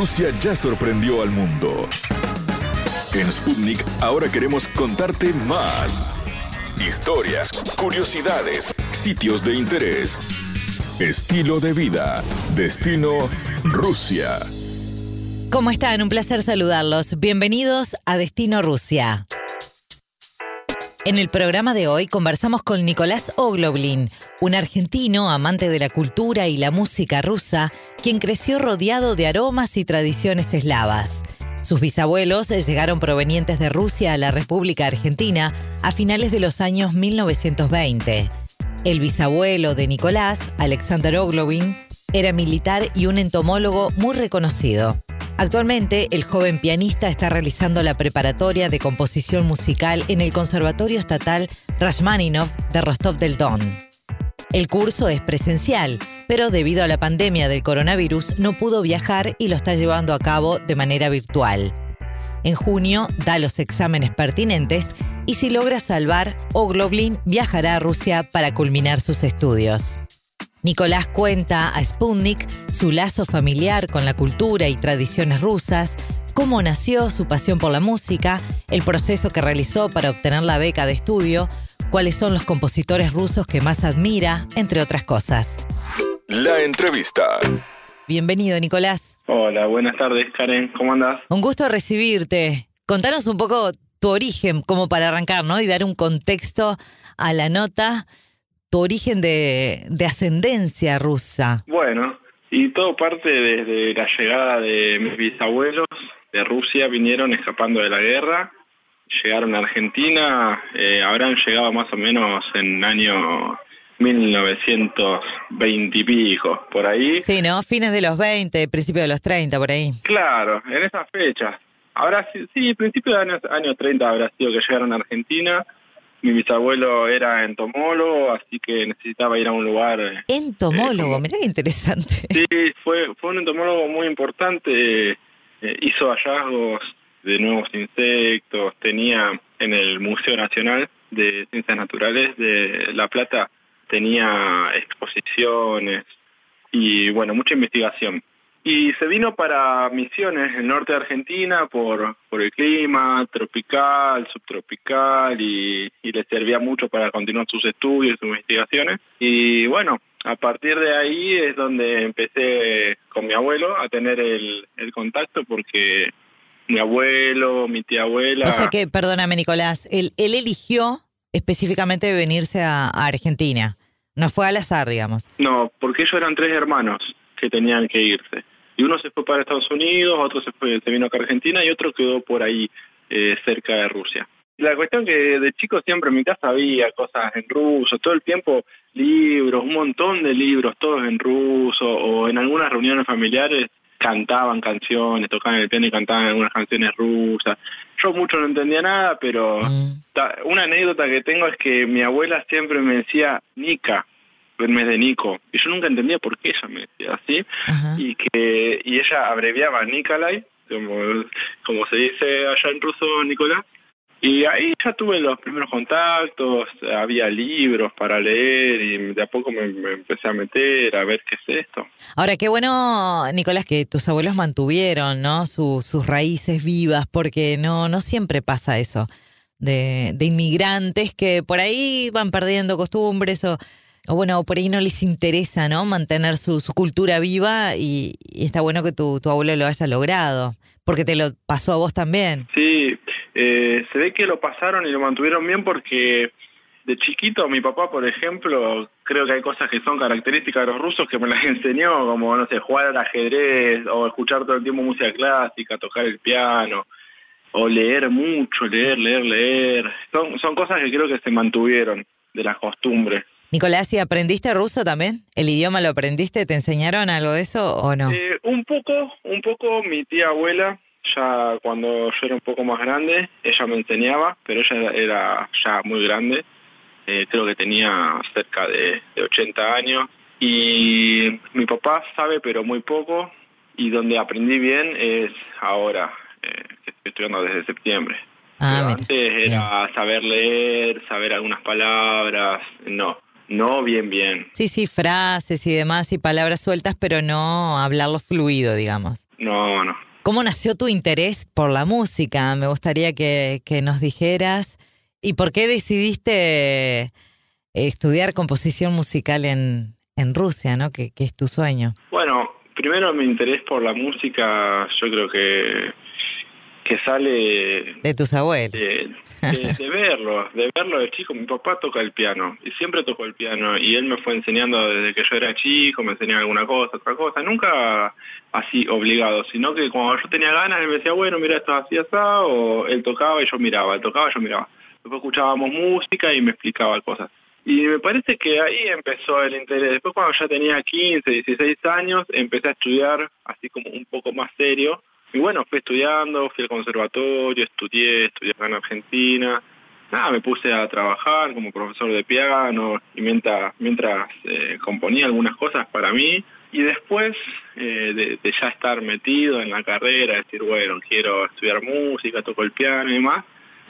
Rusia ya sorprendió al mundo. En Sputnik ahora queremos contarte más. Historias, curiosidades, sitios de interés, estilo de vida, destino Rusia. ¿Cómo están? Un placer saludarlos. Bienvenidos a Destino Rusia. En el programa de hoy conversamos con Nicolás Ogloblin, un argentino amante de la cultura y la música rusa, quien creció rodeado de aromas y tradiciones eslavas. Sus bisabuelos llegaron provenientes de Rusia a la República Argentina a finales de los años 1920. El bisabuelo de Nicolás, Alexander Oglovin, era militar y un entomólogo muy reconocido. Actualmente, el joven pianista está realizando la preparatoria de composición musical en el Conservatorio Estatal Rashmaninov de Rostov del Don. El curso es presencial, pero debido a la pandemia del coronavirus no pudo viajar y lo está llevando a cabo de manera virtual. En junio da los exámenes pertinentes y si logra salvar, Ogloblin viajará a Rusia para culminar sus estudios. Nicolás cuenta a Sputnik su lazo familiar con la cultura y tradiciones rusas, cómo nació su pasión por la música, el proceso que realizó para obtener la beca de estudio, cuáles son los compositores rusos que más admira, entre otras cosas. La entrevista. Bienvenido, Nicolás. Hola, buenas tardes, Karen. ¿Cómo andas? Un gusto recibirte. Contanos un poco tu origen, como para arrancar, ¿no? Y dar un contexto a la nota tu origen de, ascendencia rusa. Bueno, y todo parte desde la llegada de mis bisabuelos de Rusia, vinieron escapando de la guerra, llegaron a Argentina, eh, habrán llegado más o menos en año 1920 y pico, por ahí. Sí, ¿no? Fines de los 20, principio de los 30, por ahí. Claro, en esa fecha. Ahora sí, sí principio de años, años 30 habrá sido que llegaron a Argentina mi bisabuelo era entomólogo, así que necesitaba ir a un lugar. Eh, entomólogo, mira qué interesante. Sí, fue, fue un entomólogo muy importante, eh, hizo hallazgos de nuevos insectos, tenía en el Museo Nacional de Ciencias Naturales de La Plata, tenía exposiciones y bueno, mucha investigación. Y se vino para Misiones, el norte de Argentina, por, por el clima tropical, subtropical, y, le servía mucho para continuar sus estudios, sus investigaciones. Y bueno, a partir de ahí es donde empecé con mi abuelo a tener el, contacto, porque mi abuelo, mi tía abuela... O sea que, perdóname Nicolás, él, él eligió específicamente venirse a, a Argentina. No fue al azar, digamos. No, porque ellos eran tres hermanos que tenían que irse y uno se fue para Estados Unidos, otro se, fue, se vino acá a Argentina y otro quedó por ahí eh, cerca de Rusia. La cuestión que de chico siempre en mi casa había cosas en ruso, todo el tiempo libros, un montón de libros, todos en ruso, o en algunas reuniones familiares cantaban canciones, tocaban el piano y cantaban algunas canciones rusas. Yo mucho no entendía nada, pero mm. una anécdota que tengo es que mi abuela siempre me decía Nika, el mes de Nico. Y yo nunca entendía por qué ella me decía así. Y que y ella abreviaba Nikolai, como, como se dice allá en ruso Nicolás. Y ahí ya tuve los primeros contactos, había libros para leer y de a poco me, empecé a meter a ver qué es esto. Ahora, qué bueno, Nicolás, que tus abuelos mantuvieron ¿no? sus raíces vivas, porque no, no siempre pasa eso. De, de inmigrantes que por ahí van perdiendo costumbres o o bueno, por ahí no les interesa, ¿no? Mantener su, cultura viva y, está bueno que tu, abuelo lo haya logrado, porque te lo pasó a vos también. Sí, eh, se ve que lo pasaron y lo mantuvieron bien porque de chiquito mi papá, por ejemplo, creo que hay cosas que son características de los rusos que me las enseñó, como, no sé, jugar al ajedrez o escuchar todo el tiempo música clásica, tocar el piano o leer mucho, leer, leer, leer. Son, son cosas que creo que se mantuvieron de las costumbres. Nicolás, ¿y aprendiste ruso también? ¿El idioma lo aprendiste? ¿Te enseñaron algo de eso o no? Eh, un poco, un poco. Mi tía abuela, ya cuando yo era un poco más grande, ella me enseñaba, pero ella era ya muy grande. Eh, creo que tenía cerca de, 80 años. Y mi papá sabe, pero muy poco. Y donde aprendí bien es ahora, eh, que estoy estudiando desde septiembre. Ah, antes era saber leer, saber algunas palabras, no. No, bien, bien. Sí, sí, frases y demás y palabras sueltas, pero no hablarlo fluido, digamos. No, no. ¿Cómo nació tu interés por la música? Me gustaría que, que nos dijeras. ¿Y por qué decidiste estudiar composición musical en, en Rusia, ¿no? Que, que es tu sueño. Bueno, primero mi interés por la música, yo creo que que sale de tus abuelos de, verlo de verlo de chico mi papá toca el piano y siempre tocó el piano y él me fue enseñando desde que yo era chico me enseñaba alguna cosa otra cosa nunca así obligado sino que cuando yo tenía ganas él me decía bueno mira esto así así o él tocaba y yo miraba él tocaba y yo miraba después escuchábamos música y me explicaba cosas y me parece que ahí empezó el interés. Después cuando ya tenía 15, 16 años, empecé a estudiar así como un poco más serio. Y bueno, fui estudiando, fui al conservatorio, estudié, estudié acá en Argentina. Nada, me puse a trabajar como profesor de piano y mientras, mientras eh, componía algunas cosas para mí. Y después eh, de, ya estar metido en la carrera, decir, bueno, quiero estudiar música, toco el piano y demás,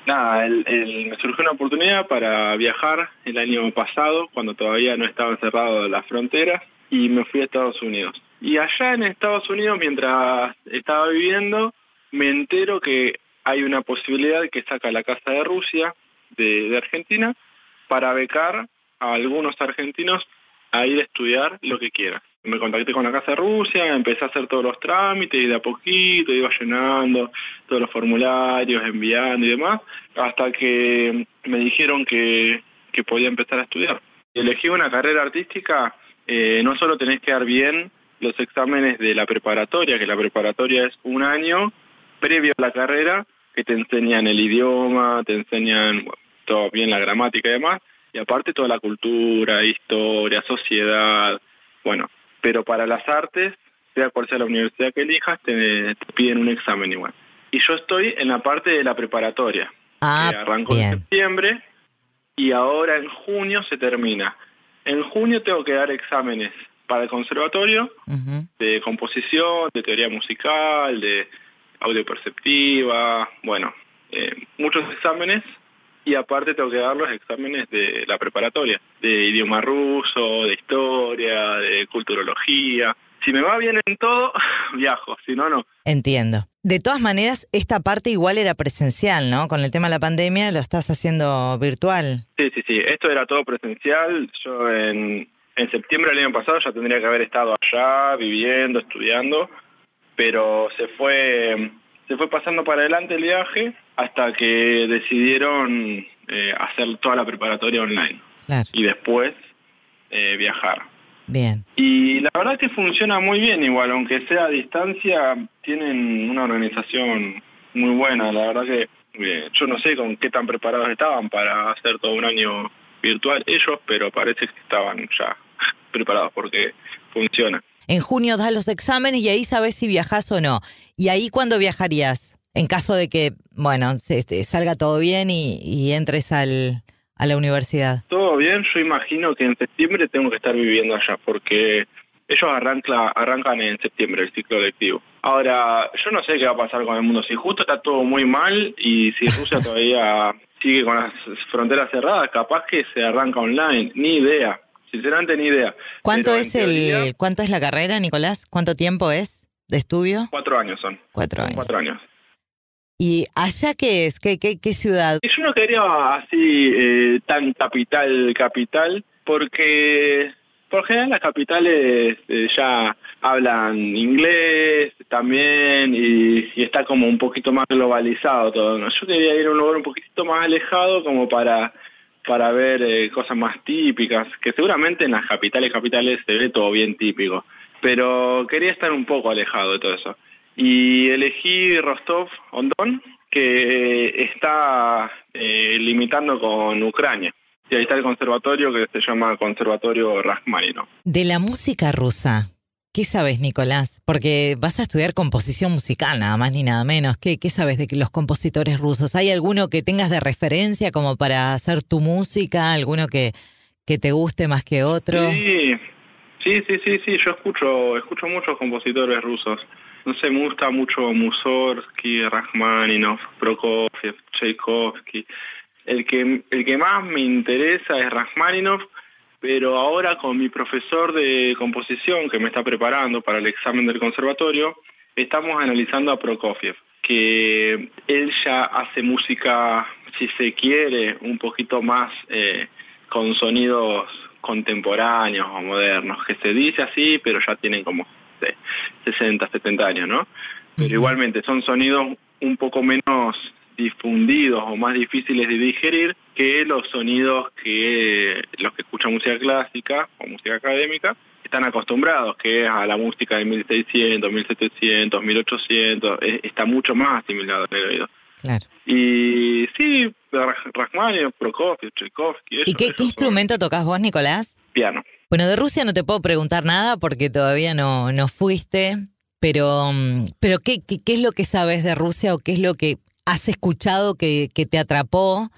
nada, me surgió una oportunidad para viajar el año pasado, cuando todavía no estaban cerradas las fronteras, y me fui a Estados Unidos. Y allá en Estados Unidos, mientras estaba viviendo, me entero que hay una posibilidad que saca la Casa de Rusia de, Argentina para becar a algunos argentinos a ir a estudiar lo que quieran me contacté con la Casa de Rusia, empecé a hacer todos los trámites y de a poquito iba llenando todos los formularios, enviando y demás, hasta que me dijeron que, que podía empezar a estudiar. Elegí una carrera artística, eh, no solo tenés que dar bien los exámenes de la preparatoria, que la preparatoria es un año previo a la carrera, que te enseñan el idioma, te enseñan todo bien la gramática y demás, y aparte toda la cultura, historia, sociedad, bueno, pero para las artes, sea cual sea la universidad que elijas, te, piden un examen igual. Y yo estoy en la parte de la preparatoria, ah, que arrancó en septiembre y ahora en junio se termina. En junio tengo que dar exámenes para el conservatorio de composición, de teoría musical, de audio perceptiva, bueno, eh, muchos exámenes y aparte tengo que dar los exámenes de la preparatoria, de idioma ruso, de historia, de culturología. Si me va bien en todo, viajo, si no, no. Entiendo. De todas maneras, esta parte igual era presencial, ¿no? Con el tema de la pandemia lo estás haciendo virtual. Sí, sí, sí. Esto era todo presencial. Yo en, en septiembre del año pasado ya tendría que haber estado allá, viviendo, estudiando, pero se fue se fue pasando para adelante el viaje hasta que decidieron eh, hacer toda la preparatoria online y después eh, viajar. Bien. Y la verdad que funciona muy bien igual, aunque sea a distancia, tienen una organización muy buena. La verdad que eh, yo no sé con qué tan preparados estaban para hacer todo un año virtual ellos, pero parece que estaban ya preparados porque funciona. En junio das los exámenes y ahí sabes si viajas o no. ¿Y ahí cuándo viajarías? En caso de que, bueno, este, salga todo bien y, entres al, a la universidad. Todo bien, yo imagino que en septiembre tengo que estar viviendo allá porque ellos arranca, arrancan en septiembre el ciclo lectivo. Ahora, yo no sé qué va a pasar con el mundo. Si justo está todo muy mal y si Rusia todavía sigue con las fronteras cerradas, capaz que se arranca online. Ni idea. Sinceramente ni idea. ¿Cuánto es el cuánto es la carrera, Nicolás? ¿Cuánto tiempo es de estudio? Cuatro años son. Cuatro años. Cuatro años. ¿Y allá qué es? ¿Qué, qué, qué ciudad? Yo no quería así eh, tan capital, capital, porque por general las capitales eh, ya hablan inglés también y, y, está como un poquito más globalizado todo. ¿no? Yo quería ir a un lugar un poquito más alejado como para para ver eh, cosas más típicas, que seguramente en las capitales capitales se ve todo bien típico, pero quería estar un poco alejado de todo eso. Y elegí Rostov Ondón, que está eh, limitando con Ucrania. Y ahí está el conservatorio que se llama Conservatorio Rachmaninoff. De la música rusa, ¿Qué sabes, Nicolás? Porque vas a estudiar composición musical, nada más ni nada menos. ¿Qué, ¿Qué, sabes de los compositores rusos? ¿Hay alguno que tengas de referencia como para hacer tu música? ¿Alguno que, que te guste más que otro? Sí, sí, sí, sí, sí. Yo escucho, escucho muchos compositores rusos. No sé, me gusta mucho Mussorgsky, Rachmaninoff, Prokofiev, Tchaikovsky. El que, el que más me interesa es Rachmaninoff pero ahora con mi profesor de composición que me está preparando para el examen del conservatorio, estamos analizando a Prokofiev, que él ya hace música, si se quiere, un poquito más eh, con sonidos contemporáneos o modernos, que se dice así, pero ya tienen como 60, 70 años, ¿no? Pero igualmente son sonidos un poco menos difundidos o más difíciles de digerir que los sonidos que los que escuchan música clásica o música académica están acostumbrados, que es a la música de 1600, 1700, 1800, está mucho más asimilado en el oído. Claro. Y sí, Rachmaninoff, Prokofiev, Tchaikovsky. ¿Y qué, instrumento tocas vos, Nicolás? Piano. Bueno, de Rusia no te puedo preguntar nada porque todavía no, no fuiste, pero, mm, pero ¿qué, qué, es lo que sabes de Rusia o qué es lo que has escuchado que, que te atrapó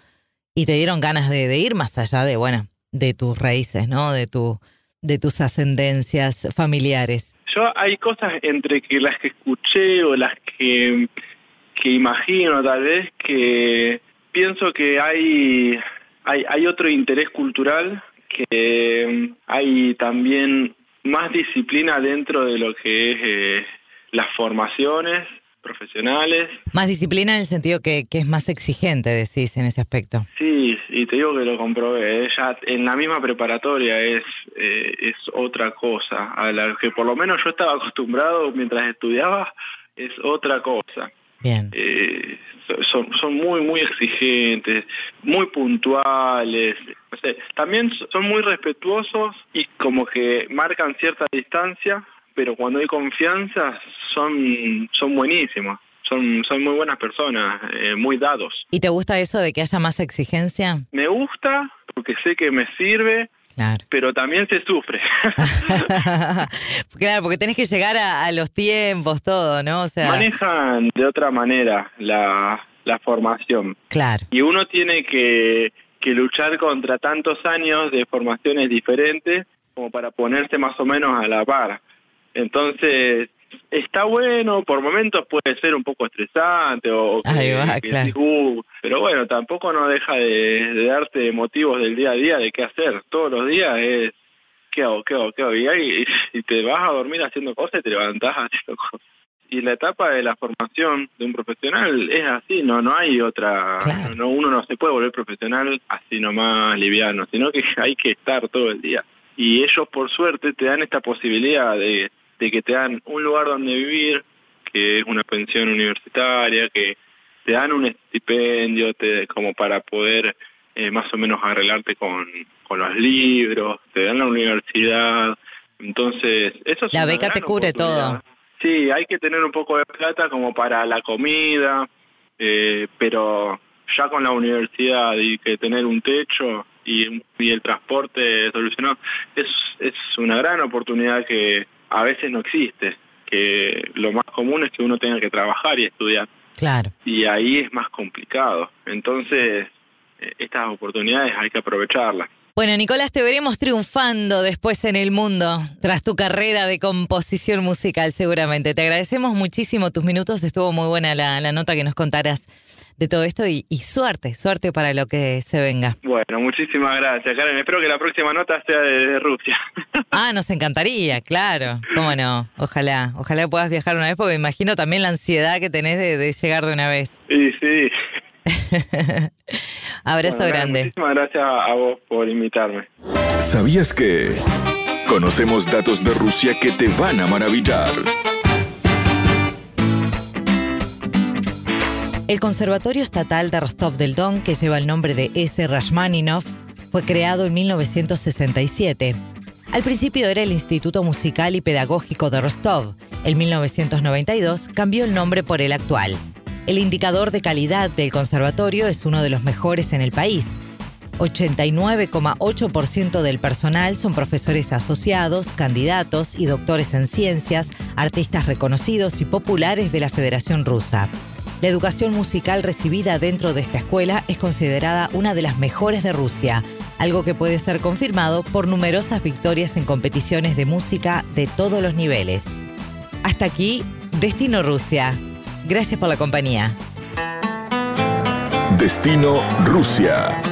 y te dieron ganas de, ir más allá de, bueno, de tus raíces, ¿no? De, tu, de tus ascendencias familiares. Yo hay cosas entre que las que escuché o las que, que imagino tal vez que pienso que hay, hay, hay otro interés cultural que mm, hay también más disciplina dentro de lo que es eh, las formaciones profesionales. Más disciplina en el sentido que, que, es más exigente, decís, en ese aspecto. Sí, y te digo que lo comprobé. Ya en la misma preparatoria es, eh, es otra cosa, a la que por lo menos yo estaba acostumbrado mientras estudiaba, es otra cosa. Bien. Eh, son, son muy, muy exigentes, muy puntuales. también son muy respetuosos y como que marcan cierta distancia, pero cuando hay confianza son, son buenísimos. Son, son muy buenas personas, eh, muy dados. ¿Y te gusta eso de que haya más exigencia? Me gusta porque sé que me sirve, pero también se sufre. claro, porque tenés que llegar a, los tiempos, todo, ¿no? O sea... Manejan de otra manera la, la formación. Claro. Y uno tiene que, que luchar contra tantos años de formaciones diferentes como para ponerse más o menos a la par. Entonces, está bueno, por momentos puede ser un poco estresante o uh", pero bueno, tampoco no deja de, darte motivos del día a día de qué hacer. Todos los días es qué hago, qué hago, qué hago. Y, y, te vas a dormir haciendo cosas y te levantás haciendo cosas. Y la etapa de la formación de un profesional es así, no no hay otra, no, uno no se puede volver profesional así nomás liviano, sino que hay que estar todo el día. Y ellos por suerte te dan esta posibilidad de de que te dan un lugar donde vivir, que es una pensión universitaria, que te dan un estipendio te, como para poder eh, más o menos arreglarte con, con los libros, te dan la universidad, entonces eso es La beca te cubre todo. Sí, hay que tener un poco de plata como para la comida, eh, pero ya con la universidad y que tener un techo y, y el transporte solucionado, es, es una gran oportunidad que, a veces no existe, que lo más común es que uno tenga que trabajar y estudiar. Claro. Y ahí es más complicado. Entonces, eh, estas oportunidades hay que aprovecharlas. Bueno, Nicolás, te veremos triunfando después en el mundo, tras tu carrera de composición musical, seguramente. Te agradecemos muchísimo tus minutos, estuvo muy buena la, la nota que nos contaras de todo esto y, suerte, suerte para lo que se venga. Bueno, muchísimas gracias, Karen. Espero que la próxima nota sea de, Rusia. Ah, nos encantaría, claro. ¿Cómo no? Ojalá, ojalá puedas viajar una vez porque me imagino también la ansiedad que tenés de, llegar de una vez. Sí, sí. Abrazo grande. Muchísimas gracias a vos por invitarme. ¿Sabías que conocemos datos de Rusia que te van a maravillar? El Conservatorio Estatal de Rostov del Don, que lleva el nombre de S. Rashmaninov, fue creado en 1967. Al principio era el Instituto Musical y Pedagógico de Rostov. En 1992 cambió el nombre por el actual. El indicador de calidad del conservatorio es uno de los mejores en el país. 89,8% del personal son profesores asociados, candidatos y doctores en ciencias, artistas reconocidos y populares de la Federación Rusa. La educación musical recibida dentro de esta escuela es considerada una de las mejores de Rusia, algo que puede ser confirmado por numerosas victorias en competiciones de música de todos los niveles. Hasta aquí, Destino Rusia. Gracias por la compañía. Destino Rusia.